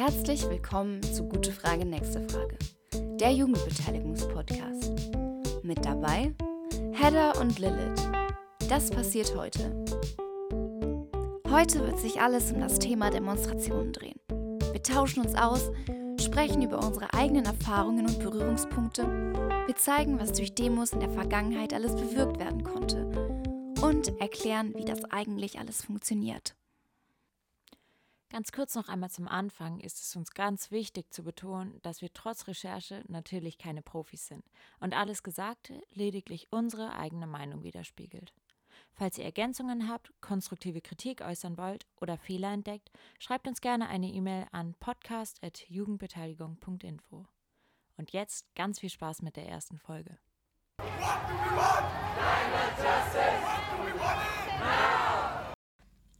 Herzlich willkommen zu Gute Frage, nächste Frage, der Jugendbeteiligungspodcast. Mit dabei Hedda und Lilith. Das passiert heute. Heute wird sich alles um das Thema Demonstrationen drehen. Wir tauschen uns aus, sprechen über unsere eigenen Erfahrungen und Berührungspunkte. Wir zeigen, was durch Demos in der Vergangenheit alles bewirkt werden konnte. Und erklären, wie das eigentlich alles funktioniert. Ganz kurz noch einmal zum Anfang ist es uns ganz wichtig zu betonen, dass wir trotz Recherche natürlich keine Profis sind und alles Gesagte lediglich unsere eigene Meinung widerspiegelt. Falls ihr Ergänzungen habt, konstruktive Kritik äußern wollt oder Fehler entdeckt, schreibt uns gerne eine E-Mail an podcast.jugendbeteiligung.info. Und jetzt ganz viel Spaß mit der ersten Folge. What do we want? Justice! What do we want?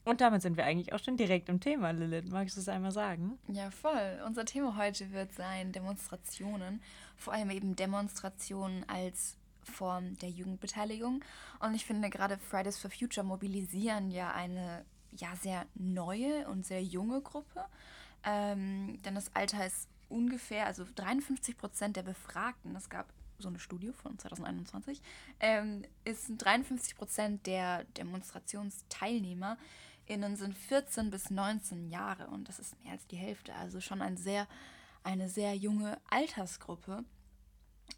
Und damit sind wir eigentlich auch schon direkt im Thema, Lilith. Magst du es einmal sagen? Ja, voll. Unser Thema heute wird sein Demonstrationen. Vor allem eben Demonstrationen als Form der Jugendbeteiligung. Und ich finde gerade Fridays for Future mobilisieren ja eine ja sehr neue und sehr junge Gruppe. Ähm, denn das Alter ist ungefähr, also 53 Prozent der Befragten, es gab so eine Studie von 2021, ähm, ist 53 Prozent der Demonstrationsteilnehmer innen sind 14 bis 19 Jahre und das ist mehr als die Hälfte, also schon ein sehr, eine sehr junge Altersgruppe.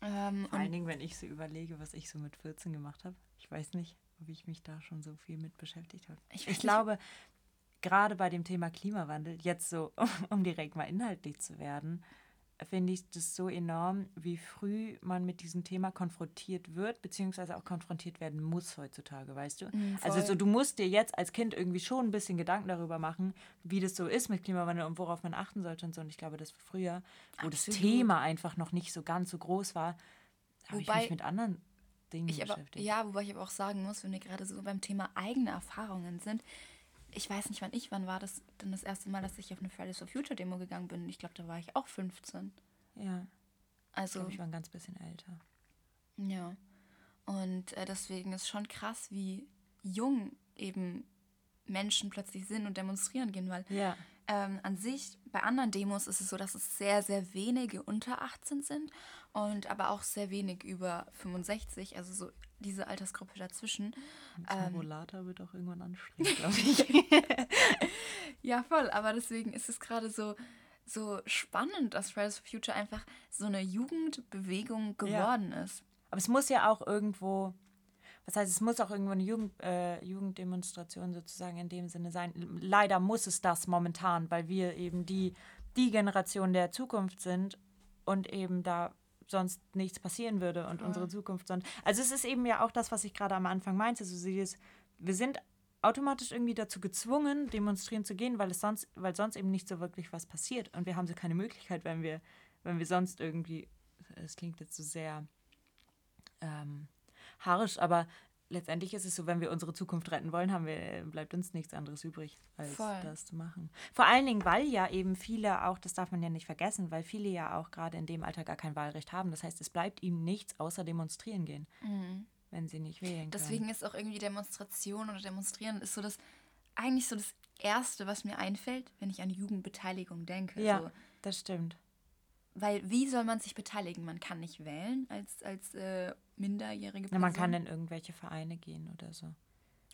Ähm, Vor allen Dingen, wenn ich so überlege, was ich so mit 14 gemacht habe. Ich weiß nicht, ob ich mich da schon so viel mit beschäftigt habe. Ich, ich glaube, gerade bei dem Thema Klimawandel, jetzt so, um direkt mal inhaltlich zu werden, finde ich das so enorm, wie früh man mit diesem Thema konfrontiert wird, beziehungsweise auch konfrontiert werden muss heutzutage, weißt du? Mm, also so, du musst dir jetzt als Kind irgendwie schon ein bisschen Gedanken darüber machen, wie das so ist mit Klimawandel und worauf man achten sollte und so. Und ich glaube, das früher, wo Absolut. das Thema einfach noch nicht so ganz so groß war, habe ich mich mit anderen Dingen ich beschäftigt. Aber, ja, wobei ich aber auch sagen muss, wenn wir gerade so beim Thema eigene Erfahrungen sind, ich weiß nicht, wann ich, wann war das denn das erste Mal, dass ich auf eine Fridays for Future Demo gegangen bin? Ich glaube, da war ich auch 15. Ja. Also. Ich, glaub, ich war ein ganz bisschen älter. Ja. Und äh, deswegen ist schon krass, wie jung eben Menschen plötzlich sind und demonstrieren gehen, weil ja. Ähm, an sich bei anderen Demos ist es so, dass es sehr, sehr wenige unter 18 sind und aber auch sehr wenig über 65, also so diese Altersgruppe dazwischen. Tabulata ähm, wird auch irgendwann anstrengend, glaube ich. ja, voll, aber deswegen ist es gerade so, so spannend, dass Fridays for Future einfach so eine Jugendbewegung geworden ja. ist. Aber es muss ja auch irgendwo, was heißt, es muss auch irgendwo eine Jugend, äh, Jugenddemonstration sozusagen in dem Sinne sein. Leider muss es das momentan, weil wir eben die, die Generation der Zukunft sind und eben da sonst nichts passieren würde und ja. unsere Zukunft sonst. Also es ist eben ja auch das, was ich gerade am Anfang meinte. Also dieses, wir sind automatisch irgendwie dazu gezwungen, demonstrieren zu gehen, weil es sonst, weil sonst eben nicht so wirklich was passiert. Und wir haben so keine Möglichkeit, wenn wir, wenn wir sonst irgendwie, es klingt jetzt so sehr ähm, harsch, aber letztendlich ist es so, wenn wir unsere Zukunft retten wollen, haben wir, bleibt uns nichts anderes übrig, als Voll. das zu machen. Vor allen Dingen, weil ja eben viele auch, das darf man ja nicht vergessen, weil viele ja auch gerade in dem Alter gar kein Wahlrecht haben. Das heißt, es bleibt ihnen nichts außer demonstrieren gehen, mhm. wenn sie nicht wählen können. Deswegen ist auch irgendwie Demonstration oder Demonstrieren ist so das, eigentlich so das Erste, was mir einfällt, wenn ich an Jugendbeteiligung denke. Ja, so. das stimmt. Weil wie soll man sich beteiligen? Man kann nicht wählen als, als äh, minderjährige Person. Ja, man kann in irgendwelche Vereine gehen oder so.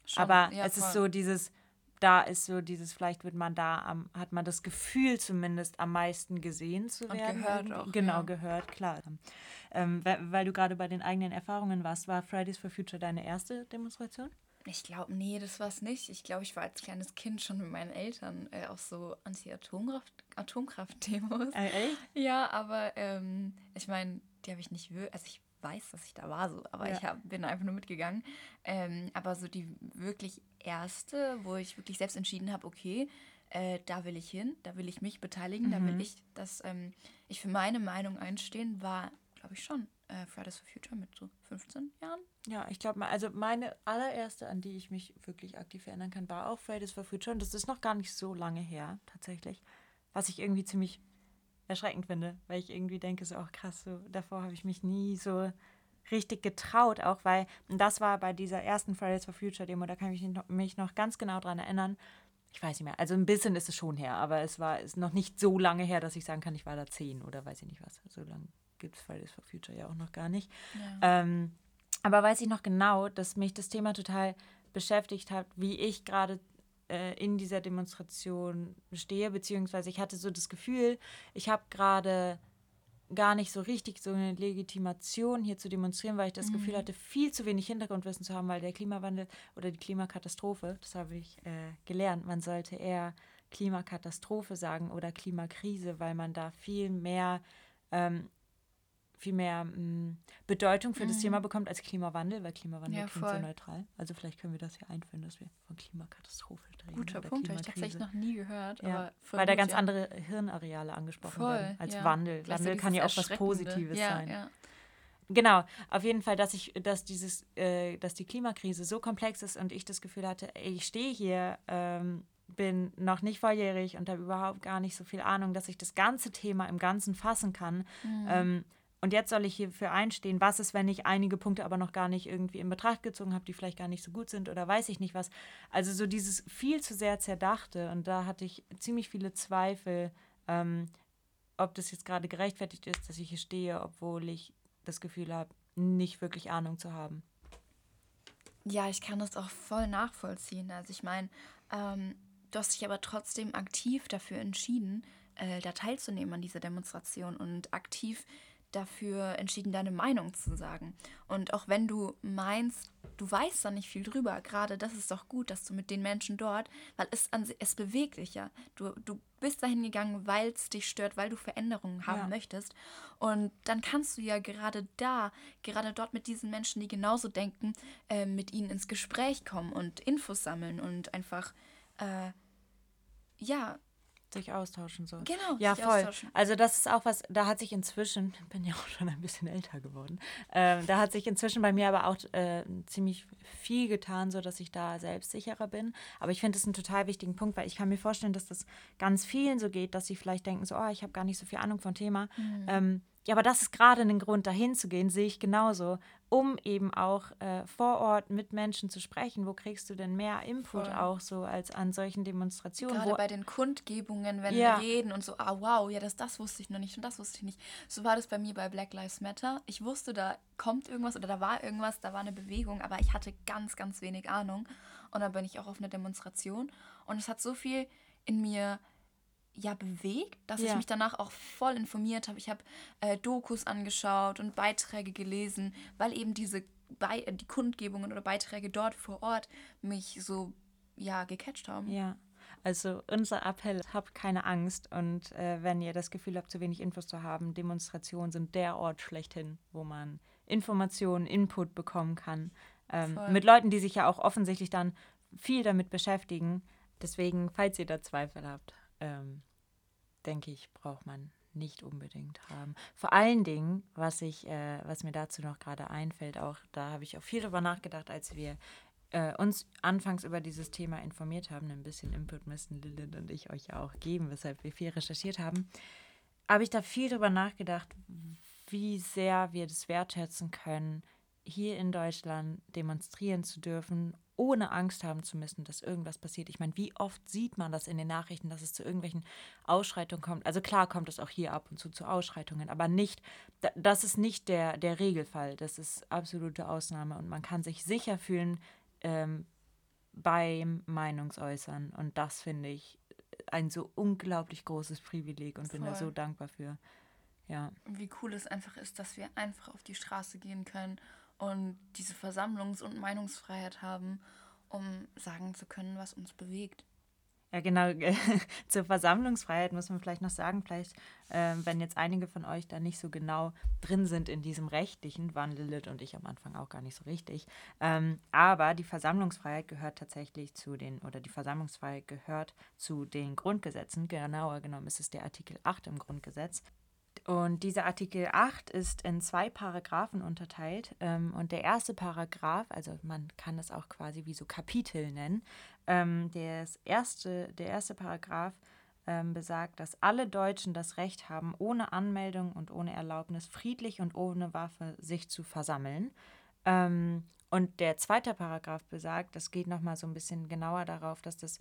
Schon, Aber ja, es voll. ist so dieses, da ist so dieses, vielleicht wird man da am, hat man das Gefühl zumindest am meisten gesehen zu werden. Und gehört auch. Genau, ja. gehört, klar. Ähm, weil, weil, du gerade bei den eigenen Erfahrungen warst, war Fridays for Future deine erste Demonstration? Ich glaube, nee, das war es nicht. Ich glaube, ich war als kleines Kind schon mit meinen Eltern äh, auf so Anti-Atomkraft-Demos. Äh, echt? Ja, aber ähm, ich meine, die habe ich nicht wirklich, also ich weiß, dass ich da war, so, aber ja. ich hab, bin einfach nur mitgegangen. Ähm, aber so die wirklich erste, wo ich wirklich selbst entschieden habe, okay, äh, da will ich hin, da will ich mich beteiligen, mhm. da will mhm. ich, dass ähm, ich für meine Meinung einstehen, war, glaube ich, schon äh, Fridays for Future mit so 15 Jahren. Ja, ich glaube, also meine allererste, an die ich mich wirklich aktiv erinnern kann, war auch Fridays for Future und das ist noch gar nicht so lange her, tatsächlich. Was ich irgendwie ziemlich erschreckend finde, weil ich irgendwie denke, so auch krass, so davor habe ich mich nie so richtig getraut, auch weil, und das war bei dieser ersten Fridays for Future Demo, da kann ich mich noch, ganz genau dran erinnern. Ich ich weiß nicht mehr. Also ein bisschen ist es schon her, aber es war ist noch nicht so lange her, dass ich sagen kann, ich war da zehn oder weiß ich nicht was. So lange gibt es Fridays for Future ja auch noch gar nicht. Ja. Ähm, aber weiß ich noch genau, dass mich das Thema total beschäftigt hat, wie ich gerade äh, in dieser Demonstration stehe, beziehungsweise ich hatte so das Gefühl, ich habe gerade gar nicht so richtig so eine Legitimation hier zu demonstrieren, weil ich das mhm. Gefühl hatte, viel zu wenig Hintergrundwissen zu haben, weil der Klimawandel oder die Klimakatastrophe, das habe ich äh, gelernt, man sollte eher Klimakatastrophe sagen oder Klimakrise, weil man da viel mehr ähm, viel mehr mh, mm, Bedeutung für mhm. das Thema bekommt als Klimawandel, weil Klimawandel ja, klingt so neutral. Also vielleicht können wir das hier einführen, dass wir von Klimakatastrophe reden. Guter Punkt, habe ich tatsächlich noch nie gehört. Ja, weil da ganz ja. andere Hirnareale angesprochen voll, werden als. Wandel. Wandel kann ja auch was Positives sein. Genau, auf jeden Fall, dass ich, dass dieses, äh, dass die Klimakrise so komplex ist und ich das Gefühl hatte, ey, ich stehe hier, ähm, bin noch nicht volljährig und habe überhaupt gar nicht so viel Ahnung, dass ich das ganze Thema im Ganzen fassen kann. Mhm. Ähm, und jetzt soll ich hierfür einstehen. Was ist, wenn ich einige Punkte aber noch gar nicht irgendwie in Betracht gezogen habe, die vielleicht gar nicht so gut sind oder weiß ich nicht was. Also so dieses viel zu sehr zerdachte. Und da hatte ich ziemlich viele Zweifel, ähm, ob das jetzt gerade gerechtfertigt ist, dass ich hier stehe, obwohl ich das Gefühl habe, nicht wirklich Ahnung zu haben. Ja, ich kann das auch voll nachvollziehen. Also ich meine, ähm, du hast dich aber trotzdem aktiv dafür entschieden, äh, da teilzunehmen an dieser Demonstration und aktiv dafür entschieden, deine Meinung zu sagen. Und auch wenn du meinst, du weißt da nicht viel drüber, gerade das ist doch gut, dass du mit den Menschen dort, weil es, an, es bewegt dich ja. Du, du bist dahin gegangen, weil es dich stört, weil du Veränderungen haben ja. möchtest. Und dann kannst du ja gerade da, gerade dort mit diesen Menschen, die genauso denken, äh, mit ihnen ins Gespräch kommen und Infos sammeln und einfach, äh, ja, sich austauschen so. Genau. Ja, voll. Also das ist auch was, da hat sich inzwischen, ich bin ja auch schon ein bisschen älter geworden, äh, da hat sich inzwischen bei mir aber auch äh, ziemlich viel getan, so dass ich da selbstsicherer bin. Aber ich finde es einen total wichtigen Punkt, weil ich kann mir vorstellen, dass das ganz vielen so geht, dass sie vielleicht denken so, oh, ich habe gar nicht so viel Ahnung vom Thema. Mhm. Ähm, ja, aber das ist gerade ein Grund, dahin zu gehen, sehe ich genauso, um eben auch äh, vor Ort mit Menschen zu sprechen. Wo kriegst du denn mehr Input Voll. auch so als an solchen Demonstrationen? Gerade bei den Kundgebungen, wenn ja. wir reden und so, ah wow, ja, das, das wusste ich noch nicht und das wusste ich nicht. So war das bei mir bei Black Lives Matter. Ich wusste, da kommt irgendwas oder da war irgendwas, da war eine Bewegung, aber ich hatte ganz, ganz wenig Ahnung. Und dann bin ich auch auf eine Demonstration und es hat so viel in mir ja bewegt, dass ja. ich mich danach auch voll informiert habe. Ich habe äh, Dokus angeschaut und Beiträge gelesen, weil eben diese Be die Kundgebungen oder Beiträge dort vor Ort mich so ja gecatcht haben. Ja. Also unser Appell, habt keine Angst und äh, wenn ihr das Gefühl habt, zu wenig Infos zu haben, Demonstrationen sind der Ort schlechthin, wo man Informationen, Input bekommen kann. Ähm, mit Leuten, die sich ja auch offensichtlich dann viel damit beschäftigen. Deswegen, falls ihr da Zweifel habt, ähm, denke ich, braucht man nicht unbedingt haben. Vor allen Dingen, was ich, äh, was mir dazu noch gerade einfällt, auch da habe ich auch viel darüber nachgedacht, als wir äh, uns anfangs über dieses Thema informiert haben. Ein bisschen Input müssen Lilith und ich euch ja auch geben, weshalb wir viel recherchiert haben. Habe ich da viel darüber nachgedacht, wie sehr wir das wertschätzen können, hier in Deutschland demonstrieren zu dürfen, ohne Angst haben zu müssen, dass irgendwas passiert. Ich meine, wie oft sieht man das in den Nachrichten, dass es zu irgendwelchen Ausschreitungen kommt? Also klar kommt es auch hier ab und zu zu Ausschreitungen, aber nicht, das ist nicht der, der Regelfall. Das ist absolute Ausnahme und man kann sich sicher fühlen ähm, beim Meinungsäußern und das finde ich ein so unglaublich großes Privileg und Voll. bin da so dankbar für. Ja. Wie cool es einfach ist, dass wir einfach auf die Straße gehen können und diese Versammlungs- und Meinungsfreiheit haben, um sagen zu können, was uns bewegt. Ja, genau. Zur Versammlungsfreiheit muss man vielleicht noch sagen, vielleicht, äh, wenn jetzt einige von euch da nicht so genau drin sind in diesem rechtlichen, waren Lilith und ich am Anfang auch gar nicht so richtig. Ähm, aber die Versammlungsfreiheit gehört tatsächlich zu den, oder die Versammlungsfreiheit gehört zu den Grundgesetzen. Genauer genommen ist es der Artikel 8 im Grundgesetz. Und dieser Artikel 8 ist in zwei Paragraphen unterteilt. Ähm, und der erste Paragraph, also man kann das auch quasi wie so Kapitel nennen, ähm, das erste, der erste Paragraph ähm, besagt, dass alle Deutschen das Recht haben, ohne Anmeldung und ohne Erlaubnis friedlich und ohne Waffe sich zu versammeln. und der zweite Paragraph besagt, das geht nochmal so ein bisschen genauer darauf, dass das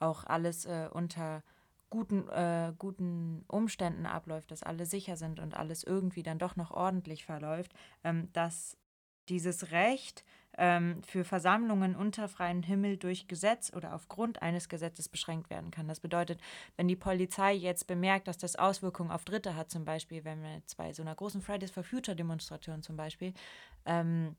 auch alles äh, unter guten, äh, guten Umständen abläuft, dass alle sicher sind und alles irgendwie dann doch noch ordentlich verläuft, ähm, dass dieses Recht ähm, für Versammlungen unter freiem Himmel durch Gesetz oder aufgrund eines Gesetzes beschränkt werden kann. Das bedeutet, wenn die Polizei jetzt bemerkt, dass das Auswirkungen auf Dritte hat, zum Beispiel, wenn wir jetzt bei so einer großen Fridays for Future Demonstration zum Beispiel, ähm,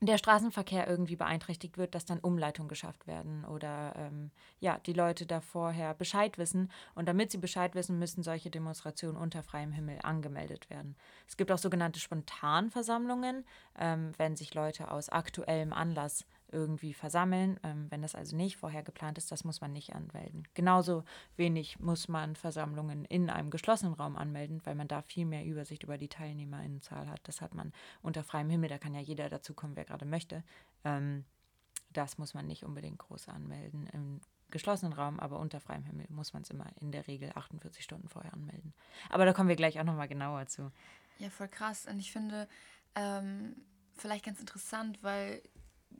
der Straßenverkehr irgendwie beeinträchtigt wird, dass dann Umleitungen geschafft werden oder ähm, ja, die Leute da vorher Bescheid wissen. Und damit sie Bescheid wissen, müssen solche Demonstrationen unter freiem Himmel angemeldet werden. Es gibt auch sogenannte Spontanversammlungen, ähm, wenn sich Leute aus aktuellem Anlass irgendwie versammeln. Ähm, wenn das also nicht vorher geplant ist, das muss man nicht anmelden. Genauso wenig muss man Versammlungen in einem geschlossenen Raum anmelden, weil man da viel mehr Übersicht über die Teilnehmerinnenzahl hat. Das hat man unter freiem Himmel, da kann ja jeder dazukommen, wer gerade möchte. Ähm, das muss man nicht unbedingt groß anmelden. Im geschlossenen Raum, aber unter freiem Himmel muss man es immer in der Regel 48 Stunden vorher anmelden. Aber da kommen wir gleich auch nochmal genauer zu. Ja, voll krass. Und ich finde, ähm, vielleicht ganz interessant, weil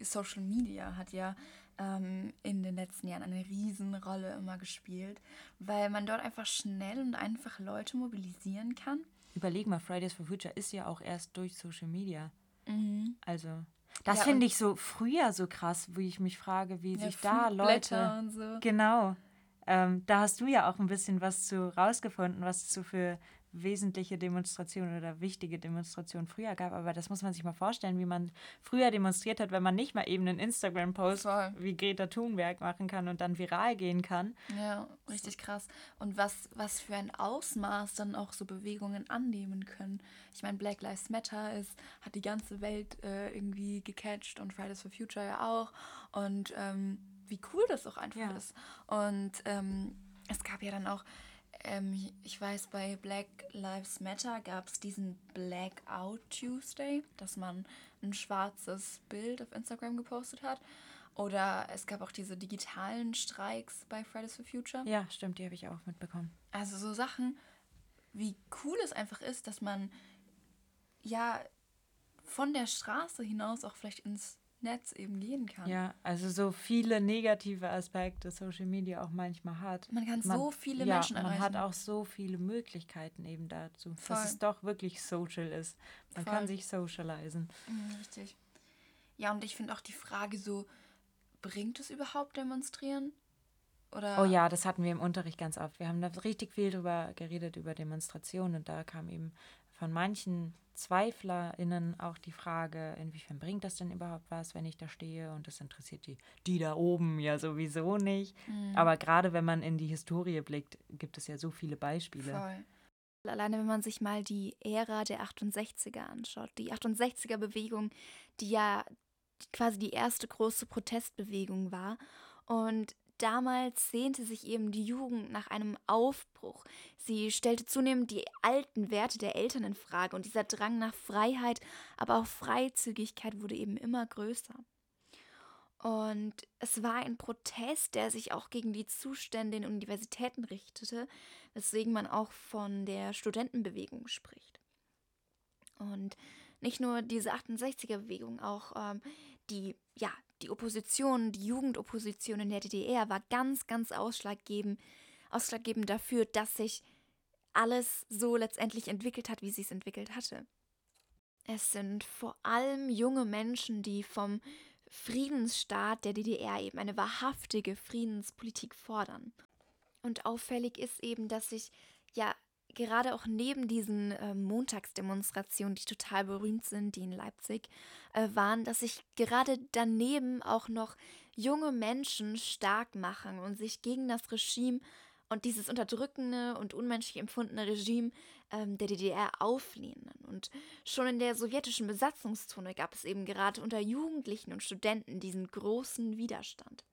Social Media hat ja ähm, in den letzten Jahren eine Riesenrolle immer gespielt, weil man dort einfach schnell und einfach Leute mobilisieren kann. Überleg mal, Fridays for Future ist ja auch erst durch Social Media. Mhm. Also, das ja, finde ich so früher so krass, wo ich mich frage, wie ja, sich da Leute. Und so. Genau. Ähm, da hast du ja auch ein bisschen was zu rausgefunden, was zu für wesentliche Demonstration oder wichtige Demonstration früher gab. Aber das muss man sich mal vorstellen, wie man früher demonstriert hat, wenn man nicht mal eben einen Instagram-Post wie Greta Thunberg machen kann und dann viral gehen kann. Ja, richtig krass. Und was, was für ein Ausmaß dann auch so Bewegungen annehmen können. Ich meine, Black Lives Matter ist, hat die ganze Welt äh, irgendwie gecatcht und Fridays for Future ja auch. Und ähm, wie cool das auch einfach ja. ist. Und ähm, es gab ja dann auch ähm, ich weiß, bei Black Lives Matter gab es diesen Blackout Tuesday, dass man ein schwarzes Bild auf Instagram gepostet hat. Oder es gab auch diese digitalen Streiks bei Fridays for Future. Ja, stimmt, die habe ich auch mitbekommen. Also so Sachen, wie cool es einfach ist, dass man ja von der Straße hinaus auch vielleicht ins Netz eben gehen kann. Ja, also so viele negative Aspekte Social Media auch manchmal hat. Man kann man, so viele ja, Menschen erreichen. Man hat auch so viele Möglichkeiten eben dazu, Voll. dass es doch wirklich social ist. Man Voll. kann sich socialisen. Mhm, richtig. Ja, und ich finde auch die Frage so, bringt es überhaupt Demonstrieren? Oder? Oh ja, das hatten wir im Unterricht ganz oft. Wir haben da richtig viel drüber geredet, über Demonstrationen. Und da kam eben von manchen ZweiflerInnen auch die Frage, inwiefern bringt das denn überhaupt was, wenn ich da stehe? Und das interessiert die, die da oben ja sowieso nicht. Mhm. Aber gerade wenn man in die Historie blickt, gibt es ja so viele Beispiele. Voll. Alleine wenn man sich mal die Ära der 68er anschaut, die 68er-Bewegung, die ja quasi die erste große Protestbewegung war. Und Damals sehnte sich eben die Jugend nach einem Aufbruch. Sie stellte zunehmend die alten Werte der Eltern in Frage und dieser Drang nach Freiheit, aber auch Freizügigkeit wurde eben immer größer. Und es war ein Protest, der sich auch gegen die Zustände in Universitäten richtete, weswegen man auch von der Studentenbewegung spricht. Und nicht nur diese 68er-Bewegung, auch ähm, die, ja, die Opposition, die Jugendopposition in der DDR war ganz, ganz ausschlaggebend, ausschlaggebend dafür, dass sich alles so letztendlich entwickelt hat, wie sie es entwickelt hatte. Es sind vor allem junge Menschen, die vom Friedensstaat der DDR eben eine wahrhaftige Friedenspolitik fordern. Und auffällig ist eben, dass sich ja gerade auch neben diesen äh, Montagsdemonstrationen, die total berühmt sind, die in Leipzig äh, waren, dass sich gerade daneben auch noch junge Menschen stark machen und sich gegen das Regime und dieses unterdrückende und unmenschlich empfundene Regime ähm, der DDR auflehnen. Und schon in der sowjetischen Besatzungszone gab es eben gerade unter Jugendlichen und Studenten diesen großen Widerstand.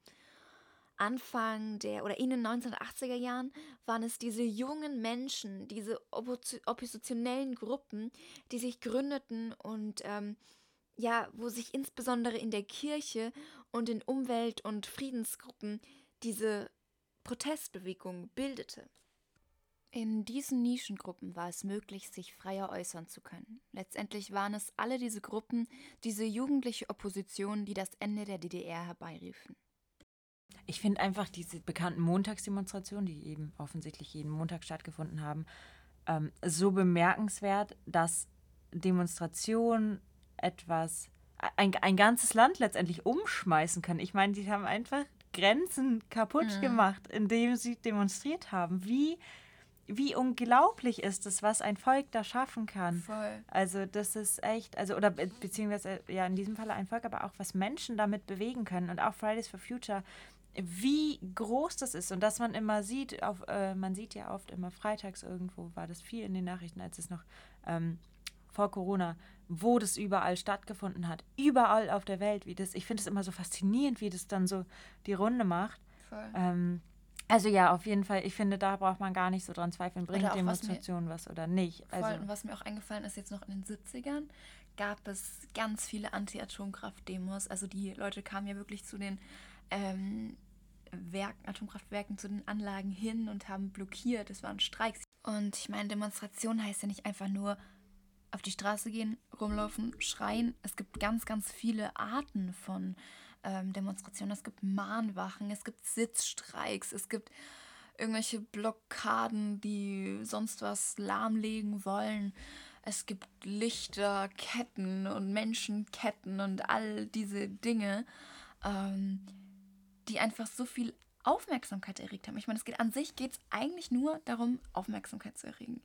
Anfang der oder in den 1980er Jahren waren es diese jungen Menschen, diese oppositionellen Gruppen, die sich gründeten und ähm, ja, wo sich insbesondere in der Kirche und in Umwelt- und Friedensgruppen diese Protestbewegung bildete. In diesen Nischengruppen war es möglich, sich freier äußern zu können. Letztendlich waren es alle diese Gruppen, diese jugendliche Opposition, die das Ende der DDR herbeiriefen. Ich finde einfach diese bekannten Montagsdemonstrationen, die eben offensichtlich jeden Montag stattgefunden haben, ähm, so bemerkenswert, dass Demonstrationen etwas, ein, ein ganzes Land letztendlich umschmeißen können. Ich meine, die haben einfach Grenzen kaputt mhm. gemacht, indem sie demonstriert haben. Wie, wie unglaublich ist es, was ein Volk da schaffen kann. Voll. Also das ist echt, also oder beziehungsweise ja in diesem Fall ein Volk, aber auch was Menschen damit bewegen können und auch Fridays for Future, wie groß das ist und dass man immer sieht, auf, äh, man sieht ja oft immer freitags irgendwo, war das viel in den Nachrichten, als es noch ähm, vor Corona, wo das überall stattgefunden hat, überall auf der Welt, wie das, ich finde es immer so faszinierend, wie das dann so die Runde macht. Voll. Ähm, also ja, auf jeden Fall, ich finde, da braucht man gar nicht so dran zweifeln, bringt Demonstration was, was, oder nicht. Also, voll, und was mir auch eingefallen ist, jetzt noch in den 70ern gab es ganz viele Anti-Atomkraft-Demos. Also die Leute kamen ja wirklich zu den ähm, Werken, Atomkraftwerken, zu den Anlagen hin und haben blockiert. Es waren Streiks. Und ich meine, Demonstration heißt ja nicht einfach nur auf die Straße gehen, rumlaufen, schreien. Es gibt ganz, ganz viele Arten von ähm, Demonstrationen. Es gibt Mahnwachen, es gibt Sitzstreiks, es gibt irgendwelche Blockaden, die sonst was lahmlegen wollen. Es gibt Lichterketten und Menschenketten und all diese Dinge, ähm, die einfach so viel Aufmerksamkeit erregt haben. Ich meine, es geht an sich geht es eigentlich nur darum, Aufmerksamkeit zu erregen.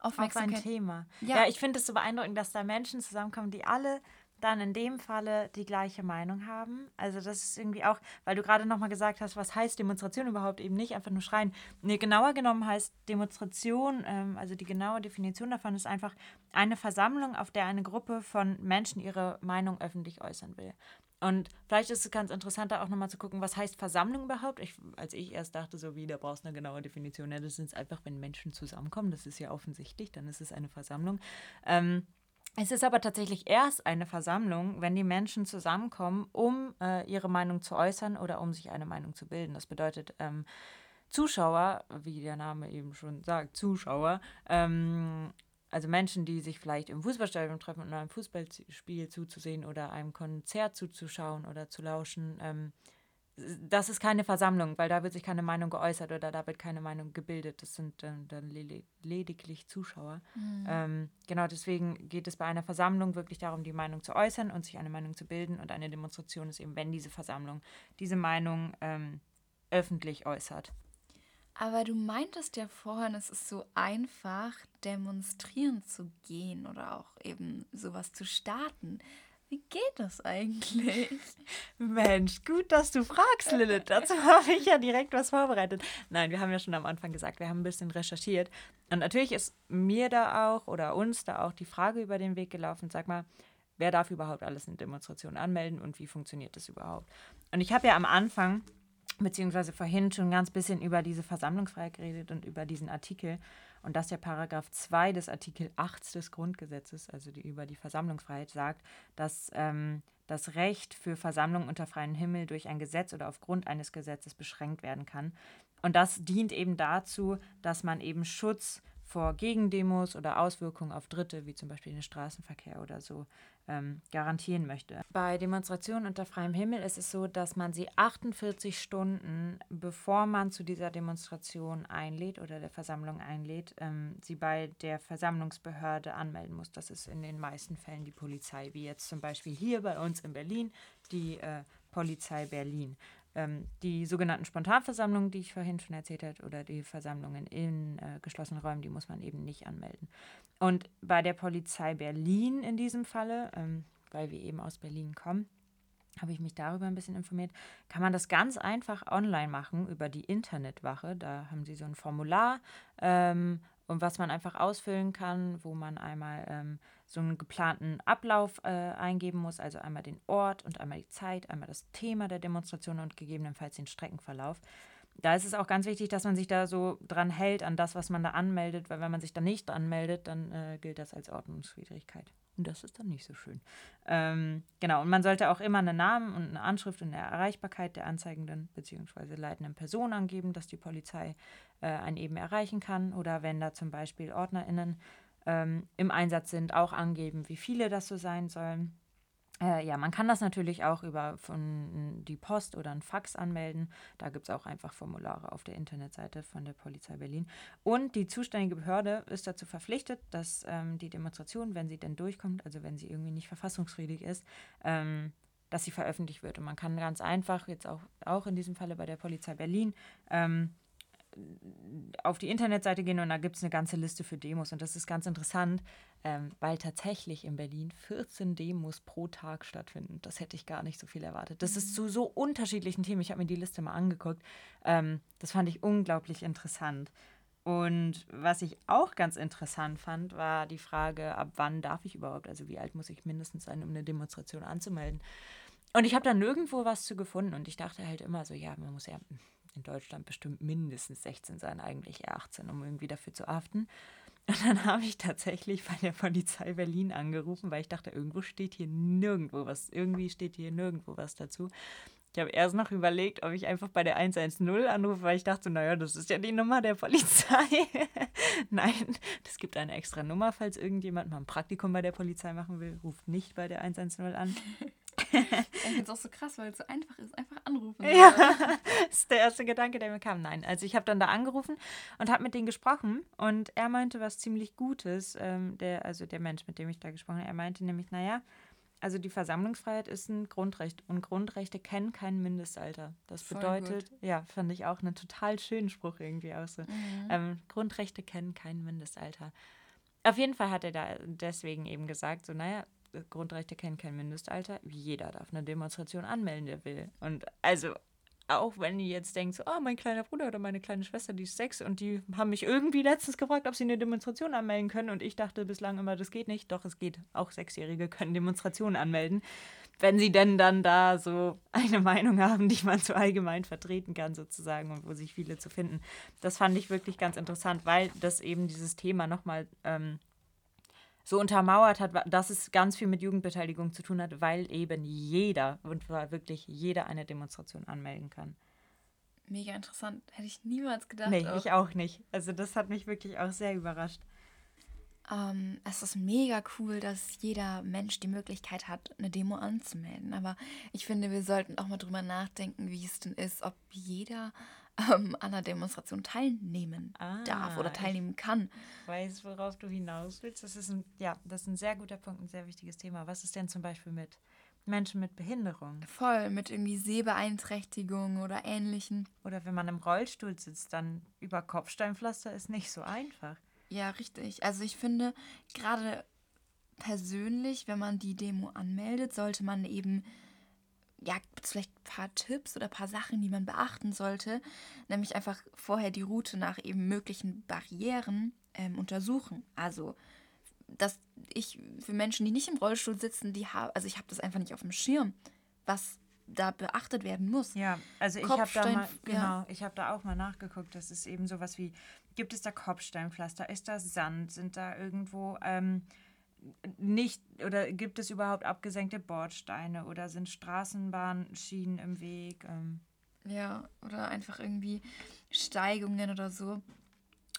Aufmerksamkeit. Auf ein Thema. Ja, ja ich finde es so beeindruckend, dass da Menschen zusammenkommen, die alle dann in dem Falle die gleiche Meinung haben. Also das ist irgendwie auch, weil du gerade nochmal gesagt hast, was heißt Demonstration überhaupt eben nicht, einfach nur schreien. Nee, genauer genommen heißt Demonstration, ähm, also die genaue Definition davon ist einfach eine Versammlung, auf der eine Gruppe von Menschen ihre Meinung öffentlich äußern will. Und vielleicht ist es ganz interessant, da auch nochmal zu gucken, was heißt Versammlung überhaupt? Ich, als ich erst dachte, so wie, da brauchst du eine genaue Definition. Ja, das ist einfach, wenn Menschen zusammenkommen, das ist ja offensichtlich, dann ist es eine Versammlung. Ähm, es ist aber tatsächlich erst eine Versammlung, wenn die Menschen zusammenkommen, um äh, ihre Meinung zu äußern oder um sich eine Meinung zu bilden. Das bedeutet, ähm, Zuschauer, wie der Name eben schon sagt, Zuschauer, ähm, also Menschen, die sich vielleicht im Fußballstadion treffen, um einem Fußballspiel zuzusehen oder einem Konzert zuzuschauen oder zu lauschen, ähm, das ist keine Versammlung, weil da wird sich keine Meinung geäußert oder da wird keine Meinung gebildet. Das sind dann, dann lediglich Zuschauer. Mhm. Ähm, genau deswegen geht es bei einer Versammlung wirklich darum, die Meinung zu äußern und sich eine Meinung zu bilden. Und eine Demonstration ist eben, wenn diese Versammlung diese Meinung ähm, öffentlich äußert. Aber du meintest ja vorhin, es ist so einfach, demonstrieren zu gehen oder auch eben sowas zu starten. Wie geht das eigentlich? Mensch, gut, dass du fragst, Lilith. Dazu habe ich ja direkt was vorbereitet. Nein, wir haben ja schon am Anfang gesagt, wir haben ein bisschen recherchiert. Und natürlich ist mir da auch oder uns da auch die Frage über den Weg gelaufen, sag mal, wer darf überhaupt alles eine Demonstration anmelden und wie funktioniert das überhaupt? Und ich habe ja am Anfang beziehungsweise vorhin schon ganz bisschen über diese Versammlungsfreiheit geredet und über diesen Artikel. Und dass der Paragraph 2 des Artikel 8 des Grundgesetzes, also die über die Versammlungsfreiheit, sagt, dass ähm, das Recht für Versammlung unter freiem Himmel durch ein Gesetz oder aufgrund eines Gesetzes beschränkt werden kann. Und das dient eben dazu, dass man eben Schutz vor Gegendemos oder Auswirkungen auf Dritte, wie zum Beispiel den Straßenverkehr oder so, ähm, garantieren möchte. Bei Demonstrationen unter freiem Himmel ist es so, dass man sie 48 Stunden, bevor man zu dieser Demonstration einlädt oder der Versammlung einlädt, ähm, sie bei der Versammlungsbehörde anmelden muss. Das ist in den meisten Fällen die Polizei, wie jetzt zum Beispiel hier bei uns in Berlin die äh, Polizei Berlin ähm, die sogenannten Spontanversammlungen, die ich vorhin schon erzählt habe, oder die Versammlungen in äh, geschlossenen Räumen, die muss man eben nicht anmelden. Und bei der Polizei Berlin in diesem Falle, ähm, weil wir eben aus Berlin kommen, habe ich mich darüber ein bisschen informiert, kann man das ganz einfach online machen über die Internetwache. Da haben sie so ein Formular, ähm, und was man einfach ausfüllen kann, wo man einmal ähm, so einen geplanten Ablauf äh, eingeben muss, also einmal den Ort und einmal die Zeit, einmal das Thema der Demonstration und gegebenenfalls den Streckenverlauf. Da ist es auch ganz wichtig, dass man sich da so dran hält an das, was man da anmeldet, weil wenn man sich da nicht anmeldet, dann äh, gilt das als Ordnungswidrigkeit. Und das ist dann nicht so schön. Ähm, genau, und man sollte auch immer einen Namen und eine Anschrift und eine Erreichbarkeit der anzeigenden bzw. leitenden Person angeben, dass die Polizei äh, einen eben erreichen kann. Oder wenn da zum Beispiel OrdnerInnen ähm, im Einsatz sind, auch angeben, wie viele das so sein sollen. Äh, ja, man kann das natürlich auch über von die Post oder ein Fax anmelden. Da gibt es auch einfach Formulare auf der Internetseite von der Polizei Berlin. Und die zuständige Behörde ist dazu verpflichtet, dass ähm, die Demonstration, wenn sie denn durchkommt, also wenn sie irgendwie nicht verfassungsfriedig ist, ähm, dass sie veröffentlicht wird. Und man kann ganz einfach, jetzt auch, auch in diesem Falle bei der Polizei Berlin, ähm, auf die Internetseite gehen und da gibt es eine ganze Liste für Demos. Und das ist ganz interessant, ähm, weil tatsächlich in Berlin 14 Demos pro Tag stattfinden. Das hätte ich gar nicht so viel erwartet. Das ist zu so unterschiedlichen Themen. Ich habe mir die Liste mal angeguckt. Ähm, das fand ich unglaublich interessant. Und was ich auch ganz interessant fand, war die Frage, ab wann darf ich überhaupt, also wie alt muss ich mindestens sein, um eine Demonstration anzumelden. Und ich habe da nirgendwo was zu gefunden und ich dachte halt immer so, ja, man muss ja in Deutschland bestimmt mindestens 16 sein, eigentlich eher 18, um irgendwie dafür zu haften. Und dann habe ich tatsächlich bei der Polizei Berlin angerufen, weil ich dachte, irgendwo steht hier nirgendwo was, irgendwie steht hier nirgendwo was dazu. Ich habe erst noch überlegt, ob ich einfach bei der 110 anrufe, weil ich dachte, naja, das ist ja die Nummer der Polizei. Nein, es gibt eine extra Nummer, falls irgendjemand mal ein Praktikum bei der Polizei machen will, ruft nicht bei der 110 an. Ich finde es auch so krass, weil es so einfach ist. Einfach anrufen. Ja, das ist der erste Gedanke, der mir kam. Nein, also ich habe dann da angerufen und habe mit denen gesprochen und er meinte was ziemlich Gutes. Ähm, der, also der Mensch, mit dem ich da gesprochen habe, er meinte nämlich, naja, also die Versammlungsfreiheit ist ein Grundrecht und Grundrechte kennen kein Mindestalter. Das Voll bedeutet, gut. ja, fand ich auch einen total schönen Spruch irgendwie auch so. Mhm. Ähm, Grundrechte kennen kein Mindestalter. Auf jeden Fall hat er da deswegen eben gesagt, so, naja, Grundrechte kennen kein Mindestalter. Jeder darf eine Demonstration anmelden, der will. Und also, auch wenn ihr jetzt denkt, so, oh, mein kleiner Bruder oder meine kleine Schwester, die ist sechs und die haben mich irgendwie letztens gefragt, ob sie eine Demonstration anmelden können. Und ich dachte bislang immer, das geht nicht. Doch, es geht. Auch Sechsjährige können Demonstrationen anmelden. Wenn sie denn dann da so eine Meinung haben, die man so allgemein vertreten kann, sozusagen, und wo sich viele zu finden. Das fand ich wirklich ganz interessant, weil das eben dieses Thema nochmal ähm, so untermauert hat, dass es ganz viel mit Jugendbeteiligung zu tun hat, weil eben jeder, und zwar wirklich jeder, eine Demonstration anmelden kann. Mega interessant. Hätte ich niemals gedacht. Nee, auch. ich auch nicht. Also das hat mich wirklich auch sehr überrascht. Ähm, es ist mega cool, dass jeder Mensch die Möglichkeit hat, eine Demo anzumelden. Aber ich finde, wir sollten auch mal drüber nachdenken, wie es denn ist, ob jeder ähm, an einer Demonstration teilnehmen ah, darf oder teilnehmen kann. Ich weiß, worauf du hinaus willst. Das ist ein, ja, das ist ein sehr guter Punkt, ein sehr wichtiges Thema. Was ist denn zum Beispiel mit Menschen mit Behinderung? Voll, mit irgendwie Sehbeeinträchtigung oder ähnlichen. Oder wenn man im Rollstuhl sitzt, dann über Kopfsteinpflaster ist nicht so einfach. Ja, richtig. Also ich finde, gerade persönlich, wenn man die Demo anmeldet, sollte man eben ja, gibt es vielleicht ein paar Tipps oder ein paar Sachen, die man beachten sollte. Nämlich einfach vorher die Route nach eben möglichen Barrieren ähm, untersuchen. Also, dass ich für Menschen, die nicht im Rollstuhl sitzen, die haben, also ich habe das einfach nicht auf dem Schirm, was da beachtet werden muss. Ja, also ich habe da mal, genau, ja. ich habe da auch mal nachgeguckt. Das ist eben sowas wie, gibt es da Kopfsteinpflaster, ist da Sand, sind da irgendwo ähm, nicht oder gibt es überhaupt abgesenkte Bordsteine oder sind Straßenbahnschienen im Weg? Ähm. Ja, oder einfach irgendwie Steigungen oder so.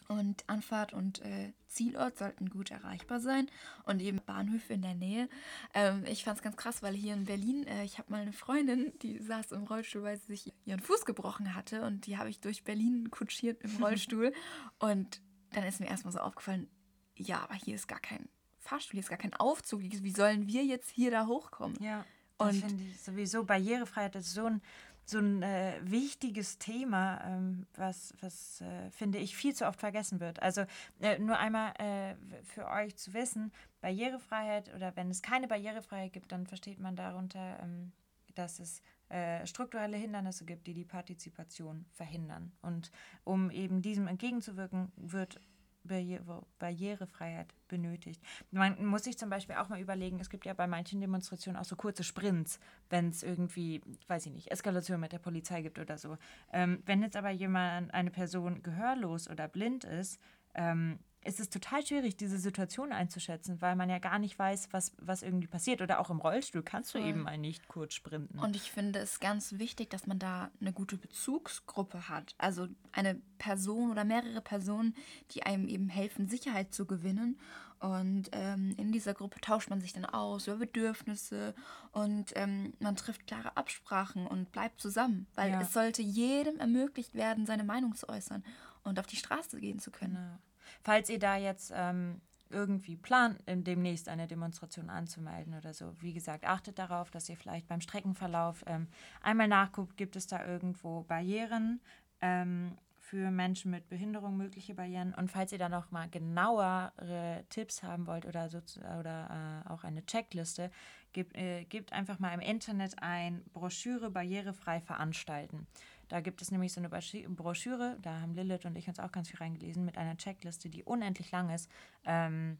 Und Anfahrt und äh, Zielort sollten gut erreichbar sein und eben Bahnhöfe in der Nähe. Ähm, ich fand es ganz krass, weil hier in Berlin, äh, ich habe mal eine Freundin, die saß im Rollstuhl, weil sie sich ihren Fuß gebrochen hatte und die habe ich durch Berlin kutschiert im Rollstuhl. und dann ist mir erstmal so aufgefallen, ja, aber hier ist gar kein Fahrstuhl, hier ist gar kein Aufzug. Wie sollen wir jetzt hier da hochkommen? Ja, und finde ich sowieso Barrierefreiheit ist so ein, so ein äh, wichtiges Thema, ähm, was, was äh, finde ich viel zu oft vergessen wird. Also äh, nur einmal äh, für euch zu wissen, Barrierefreiheit oder wenn es keine Barrierefreiheit gibt, dann versteht man darunter, ähm, dass es äh, strukturelle Hindernisse gibt, die die Partizipation verhindern. Und um eben diesem entgegenzuwirken, wird Barriere, Barrierefreiheit benötigt. Man muss sich zum Beispiel auch mal überlegen, es gibt ja bei manchen Demonstrationen auch so kurze Sprints, wenn es irgendwie, weiß ich nicht, Eskalation mit der Polizei gibt oder so. Ähm, wenn jetzt aber jemand, eine Person gehörlos oder blind ist, ähm, es ist total schwierig, diese Situation einzuschätzen, weil man ja gar nicht weiß, was, was irgendwie passiert. Oder auch im Rollstuhl kannst du Voll. eben mal nicht kurz sprinten. Und ich finde es ganz wichtig, dass man da eine gute Bezugsgruppe hat. Also eine Person oder mehrere Personen, die einem eben helfen, Sicherheit zu gewinnen. Und ähm, in dieser Gruppe tauscht man sich dann aus über Bedürfnisse und ähm, man trifft klare Absprachen und bleibt zusammen. Weil ja. es sollte jedem ermöglicht werden, seine Meinung zu äußern und auf die Straße gehen zu können. Genau. Falls ihr da jetzt ähm, irgendwie plant, demnächst eine Demonstration anzumelden oder so, wie gesagt, achtet darauf, dass ihr vielleicht beim Streckenverlauf ähm, einmal nachguckt, gibt es da irgendwo Barrieren ähm, für Menschen mit Behinderung, mögliche Barrieren. Und falls ihr da noch mal genauere Tipps haben wollt oder, so, oder äh, auch eine Checkliste, gebt, äh, gebt einfach mal im Internet ein Broschüre barrierefrei veranstalten. Da gibt es nämlich so eine Broschüre, da haben Lilith und ich uns auch ganz viel reingelesen, mit einer Checkliste, die unendlich lang ist, ähm,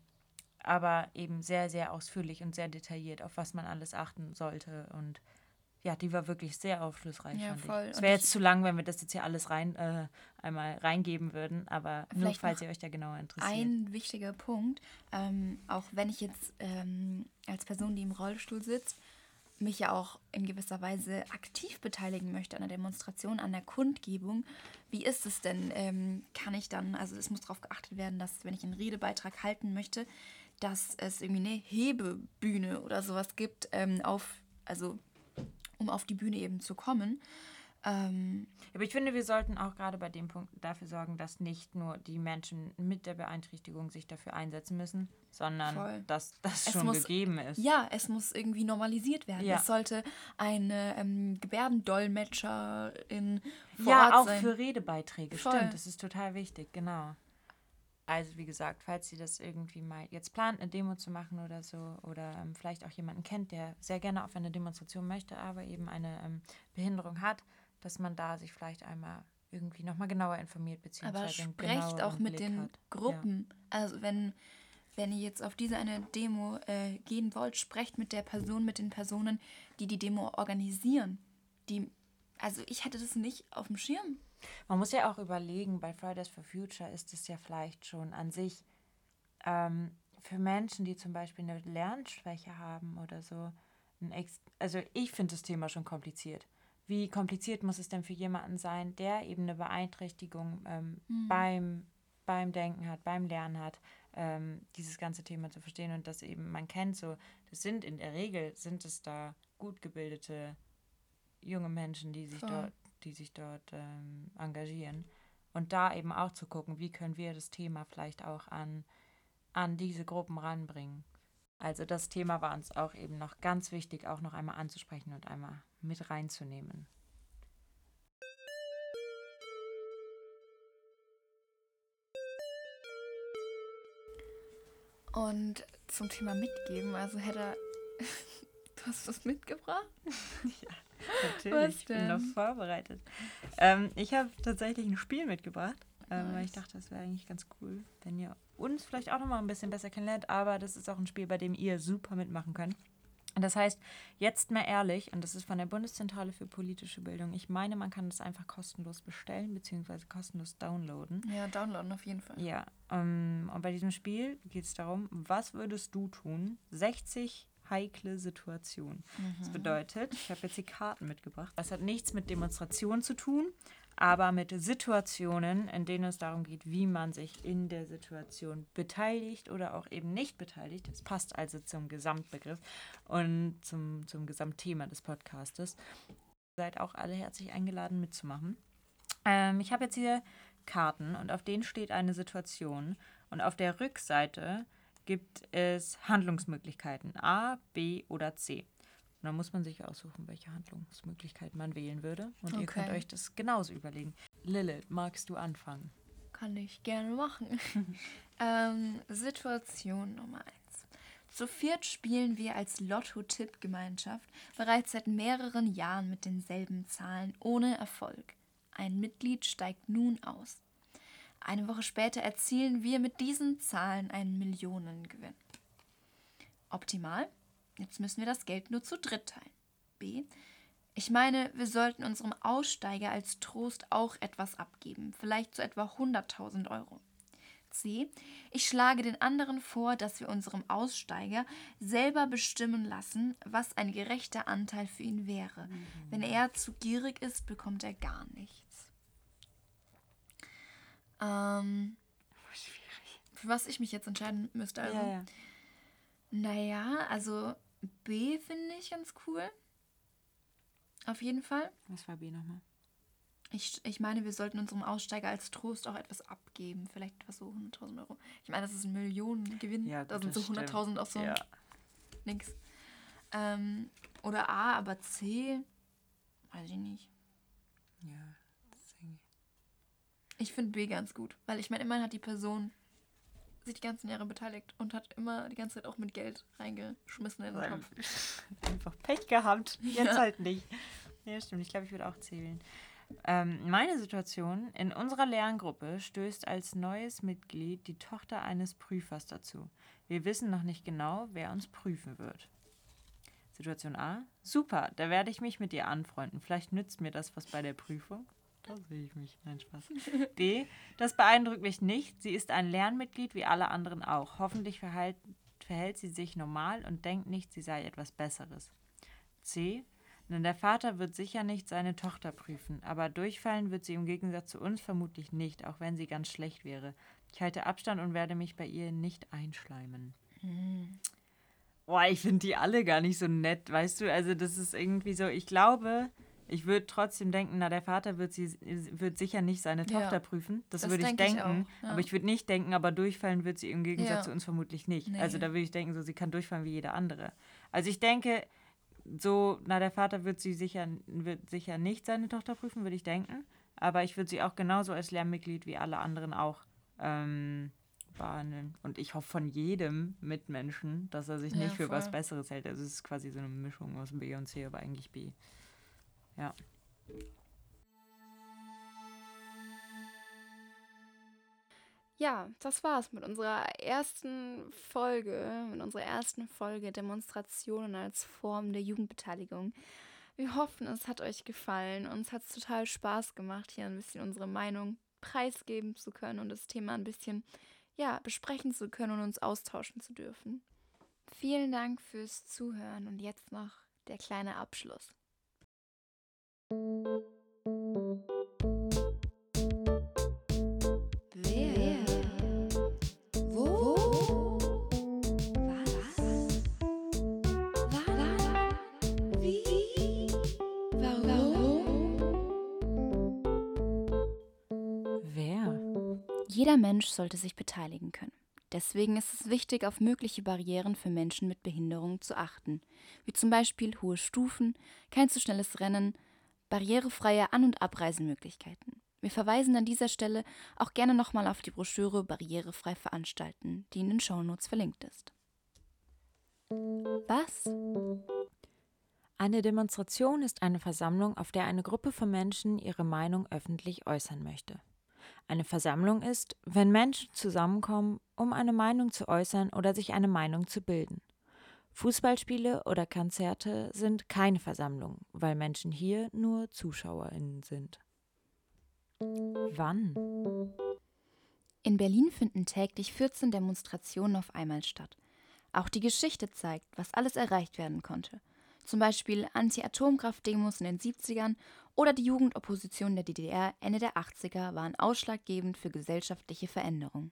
aber eben sehr, sehr ausführlich und sehr detailliert, auf was man alles achten sollte. Und ja, die war wirklich sehr aufschlussreich. Ja, voll. Es wäre jetzt zu lang, wenn wir das jetzt hier alles rein äh, einmal reingeben würden, aber nur falls ihr euch da genauer interessiert. Ein wichtiger Punkt, ähm, auch wenn ich jetzt ähm, als Person, die im Rollstuhl sitzt, mich ja auch in gewisser Weise aktiv beteiligen möchte an der Demonstration, an der Kundgebung. Wie ist es denn? Ähm, kann ich dann, also es muss darauf geachtet werden, dass wenn ich einen Redebeitrag halten möchte, dass es irgendwie eine Hebebühne oder sowas gibt, ähm, auf, also um auf die Bühne eben zu kommen. Ähm, Aber ich finde, wir sollten auch gerade bei dem Punkt dafür sorgen, dass nicht nur die Menschen mit der Beeinträchtigung sich dafür einsetzen müssen, sondern voll. dass das schon muss, gegeben ist. Ja, es muss irgendwie normalisiert werden. Ja. Es sollte eine ähm, Gebärdendolmetscherin vor Ja, Ort auch sein. für Redebeiträge, voll. stimmt. Das ist total wichtig, genau. Also wie gesagt, falls ihr das irgendwie mal jetzt plant, eine Demo zu machen oder so, oder ähm, vielleicht auch jemanden kennt, der sehr gerne auf eine Demonstration möchte, aber eben eine ähm, Behinderung hat, dass man da sich vielleicht einmal irgendwie nochmal genauer informiert, beziehungsweise Aber sprecht auch mit Blick den hat. Gruppen. Ja. Also wenn, wenn ihr jetzt auf diese eine Demo äh, gehen wollt, sprecht mit der Person, mit den Personen, die die Demo organisieren. Die, also ich hatte das nicht auf dem Schirm. Man muss ja auch überlegen, bei Fridays for Future ist es ja vielleicht schon an sich ähm, für Menschen, die zum Beispiel eine Lernschwäche haben oder so, also ich finde das Thema schon kompliziert wie kompliziert muss es denn für jemanden sein, der eben eine Beeinträchtigung ähm, mhm. beim, beim Denken hat, beim Lernen hat, ähm, dieses ganze Thema zu verstehen und das eben, man kennt so, das sind in der Regel, sind es da gut gebildete junge Menschen, die sich Voll. dort, die sich dort ähm, engagieren. Und da eben auch zu gucken, wie können wir das Thema vielleicht auch an, an diese Gruppen ranbringen. Also das Thema war uns auch eben noch ganz wichtig, auch noch einmal anzusprechen und einmal mit reinzunehmen. Und zum Thema mitgeben, also hätte du hast was mitgebracht? ja, natürlich, ich bin noch vorbereitet. Ähm, ich habe tatsächlich ein Spiel mitgebracht, ähm, weil ich dachte, das wäre eigentlich ganz cool, wenn ihr uns vielleicht auch noch mal ein bisschen besser kennenlernt, aber das ist auch ein Spiel, bei dem ihr super mitmachen könnt. Das heißt, jetzt mal ehrlich, und das ist von der Bundeszentrale für politische Bildung. Ich meine, man kann das einfach kostenlos bestellen, beziehungsweise kostenlos downloaden. Ja, downloaden auf jeden Fall. Ja, ähm, und bei diesem Spiel geht es darum, was würdest du tun? 60 heikle Situationen. Mhm. Das bedeutet, ich habe jetzt die Karten mitgebracht. Das hat nichts mit Demonstrationen zu tun, aber mit Situationen, in denen es darum geht, wie man sich in der Situation beteiligt oder auch eben nicht beteiligt. Das passt also zum Gesamtbegriff und zum, zum Gesamtthema des Podcastes. Seid auch alle herzlich eingeladen mitzumachen. Ähm, ich habe jetzt hier Karten und auf denen steht eine Situation und auf der Rückseite gibt es Handlungsmöglichkeiten A, B oder C. Und dann muss man sich aussuchen, welche Handlungsmöglichkeit man wählen würde. Und okay. ihr könnt euch das genauso überlegen. Lilith, magst du anfangen? Kann ich gerne machen. ähm, Situation Nummer eins. Zu viert spielen wir als Lotto-Tipp-Gemeinschaft bereits seit mehreren Jahren mit denselben Zahlen ohne Erfolg. Ein Mitglied steigt nun aus. Eine Woche später erzielen wir mit diesen Zahlen einen Millionengewinn. Optimal? Jetzt müssen wir das Geld nur zu dritt teilen. B. Ich meine, wir sollten unserem Aussteiger als Trost auch etwas abgeben, vielleicht zu etwa 100.000 Euro. C. Ich schlage den anderen vor, dass wir unserem Aussteiger selber bestimmen lassen, was ein gerechter Anteil für ihn wäre. Mhm. Wenn er zu gierig ist, bekommt er gar nichts. Ähm, Schwierig. Für was ich mich jetzt entscheiden müsste. Also, ja, ja. Naja, also B finde ich ganz cool. Auf jeden Fall. Was war B nochmal? Ich, ich meine, wir sollten unserem Aussteiger als Trost auch etwas abgeben. Vielleicht etwas so 100.000 Euro. Ich meine, das ist ein Millionengewinn. Ja, da sind so 100.000 auf so ja. nix. Ähm, oder A, aber C, weiß ich nicht. Ja, das. Ich finde B ganz gut, weil ich meine, immerhin hat die Person sich die ganzen Jahre beteiligt und hat immer die ganze Zeit auch mit Geld reingeschmissen in den Topf. Einfach Pech gehabt. Jetzt ja. halt nicht. Ja, stimmt. Ich glaube, ich würde auch zählen. Ähm, meine Situation, in unserer Lerngruppe stößt als neues Mitglied die Tochter eines Prüfers dazu. Wir wissen noch nicht genau, wer uns prüfen wird. Situation A. Super, da werde ich mich mit ihr anfreunden. Vielleicht nützt mir das was bei der Prüfung. Da sehe ich mich. Nein, Spaß. B. Das beeindruckt mich nicht. Sie ist ein Lernmitglied wie alle anderen auch. Hoffentlich verhält, verhält sie sich normal und denkt nicht, sie sei etwas Besseres. C. Denn der Vater wird sicher nicht seine Tochter prüfen, aber durchfallen wird sie im Gegensatz zu uns vermutlich nicht, auch wenn sie ganz schlecht wäre. Ich halte Abstand und werde mich bei ihr nicht einschleimen. Hm. Boah, ich finde die alle gar nicht so nett, weißt du? Also, das ist irgendwie so, ich glaube, ich würde trotzdem denken, na, der Vater wird, sie, wird sicher nicht seine Tochter ja. prüfen. Das, das würde ich denk denken. Ich ja. Aber ich würde nicht denken, aber durchfallen wird sie im Gegensatz ja. zu uns vermutlich nicht. Nee. Also, da würde ich denken, so, sie kann durchfallen wie jeder andere. Also, ich denke, so, na, der Vater wird sie sicher, wird sicher nicht seine Tochter prüfen, würde ich denken. Aber ich würde sie auch genauso als Lernmitglied wie alle anderen auch ähm, behandeln. Und ich hoffe von jedem Mitmenschen, dass er sich nicht für voll. was Besseres hält. Also es ist quasi so eine Mischung aus B und C, aber eigentlich B. Ja. Ja, das war's mit unserer ersten Folge, mit unserer ersten Folge Demonstrationen als Form der Jugendbeteiligung. Wir hoffen, es hat euch gefallen. Uns hat es total Spaß gemacht, hier ein bisschen unsere Meinung preisgeben zu können und das Thema ein bisschen ja, besprechen zu können und uns austauschen zu dürfen. Vielen Dank fürs Zuhören und jetzt noch der kleine Abschluss. Jeder Mensch sollte sich beteiligen können. Deswegen ist es wichtig, auf mögliche Barrieren für Menschen mit Behinderung zu achten, wie zum Beispiel hohe Stufen, kein zu schnelles Rennen, barrierefreie An- und Abreisemöglichkeiten. Wir verweisen an dieser Stelle auch gerne nochmal auf die Broschüre Barrierefrei veranstalten, die in den Shownotes verlinkt ist. Was? Eine Demonstration ist eine Versammlung, auf der eine Gruppe von Menschen ihre Meinung öffentlich äußern möchte. Eine Versammlung ist, wenn Menschen zusammenkommen, um eine Meinung zu äußern oder sich eine Meinung zu bilden. Fußballspiele oder Konzerte sind keine Versammlung, weil Menschen hier nur Zuschauerinnen sind. Wann? In Berlin finden täglich 14 Demonstrationen auf einmal statt. Auch die Geschichte zeigt, was alles erreicht werden konnte. Zum Beispiel Anti-Atomkraft-Demos in den 70ern oder die Jugendopposition der DDR Ende der 80er waren ausschlaggebend für gesellschaftliche Veränderung.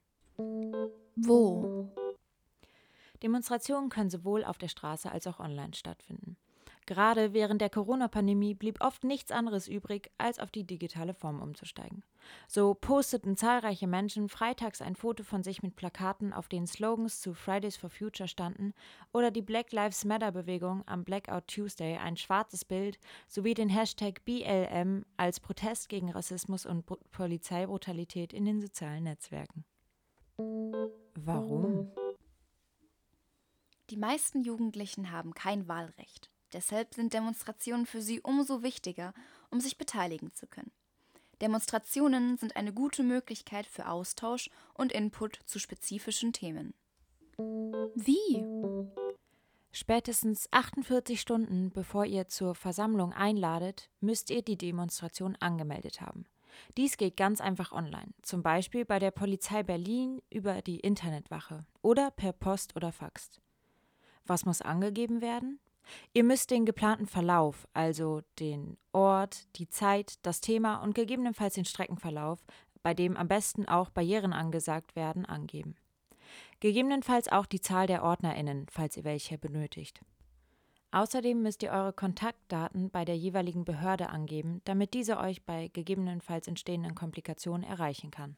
Wo? Demonstrationen können sowohl auf der Straße als auch online stattfinden. Gerade während der Corona-Pandemie blieb oft nichts anderes übrig, als auf die digitale Form umzusteigen. So posteten zahlreiche Menschen freitags ein Foto von sich mit Plakaten, auf denen Slogans zu Fridays for Future standen, oder die Black Lives Matter-Bewegung am Blackout Tuesday ein schwarzes Bild sowie den Hashtag BLM als Protest gegen Rassismus und Polizeibrutalität in den sozialen Netzwerken. Warum? Die meisten Jugendlichen haben kein Wahlrecht. Deshalb sind Demonstrationen für sie umso wichtiger, um sich beteiligen zu können. Demonstrationen sind eine gute Möglichkeit für Austausch und Input zu spezifischen Themen. Wie? Spätestens 48 Stunden bevor ihr zur Versammlung einladet, müsst ihr die Demonstration angemeldet haben. Dies geht ganz einfach online, zum Beispiel bei der Polizei Berlin über die Internetwache oder per Post oder Fax. Was muss angegeben werden? Ihr müsst den geplanten Verlauf, also den Ort, die Zeit, das Thema und gegebenenfalls den Streckenverlauf, bei dem am besten auch Barrieren angesagt werden, angeben. Gegebenenfalls auch die Zahl der Ordnerinnen, falls ihr welche benötigt. Außerdem müsst ihr eure Kontaktdaten bei der jeweiligen Behörde angeben, damit diese euch bei gegebenenfalls entstehenden Komplikationen erreichen kann.